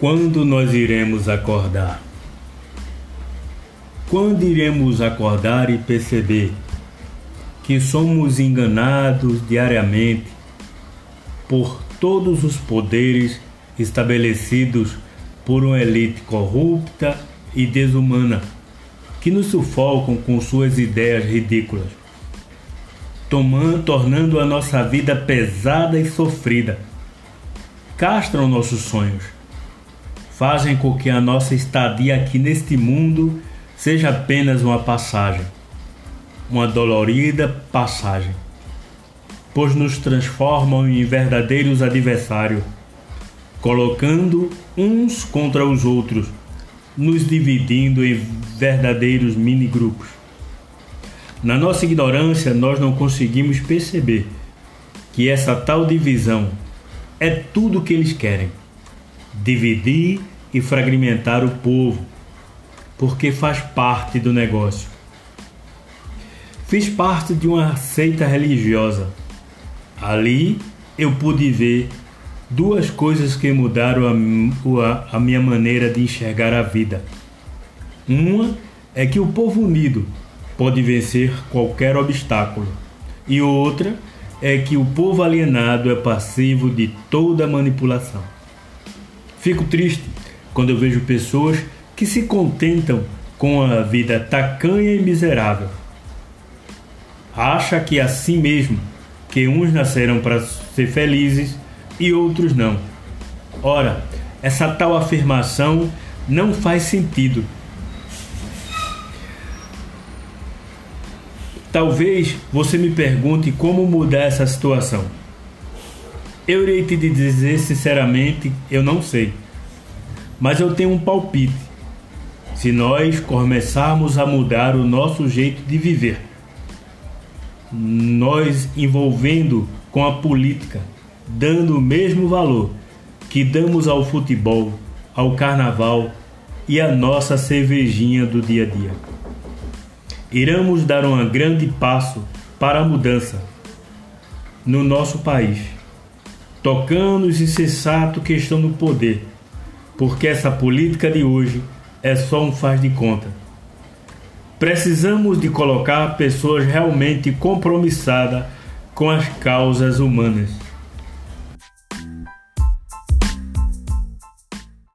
Quando nós iremos acordar? Quando iremos acordar e perceber que somos enganados diariamente por todos os poderes estabelecidos por uma elite corrupta e desumana que nos sufocam com suas ideias ridículas, tomando, tornando a nossa vida pesada e sofrida, castram nossos sonhos fazem com que a nossa estadia aqui neste mundo seja apenas uma passagem, uma dolorida passagem, pois nos transformam em verdadeiros adversários, colocando uns contra os outros, nos dividindo em verdadeiros mini-grupos. Na nossa ignorância, nós não conseguimos perceber que essa tal divisão é tudo o que eles querem dividir e fragmentar o povo, porque faz parte do negócio. Fiz parte de uma seita religiosa. Ali eu pude ver duas coisas que mudaram a, a, minha maneira de enxergar a vida. Uma é que o povo unido pode vencer qualquer obstáculo, e outra é que o povo alienado é passivo de toda manipulação. Fico triste quando eu vejo pessoas que se contentam com a vida tacanha e miserável. Acha que é assim mesmo, que uns nasceram para ser felizes e outros não. Ora, essa tal afirmação não faz sentido. Talvez você me pergunte como mudar essa situação. Eu irei te dizer sinceramente, eu não sei. Mas eu tenho um palpite. Se nós começarmos a mudar o nosso jeito de viver, nós envolvendo com a política, dando o mesmo valor que damos ao futebol, ao carnaval e à nossa cervejinha do dia a dia. Iremos dar um grande passo para a mudança no nosso país tocando insensato questão do poder, porque essa política de hoje é só um faz de conta. Precisamos de colocar pessoas realmente compromissadas com as causas humanas.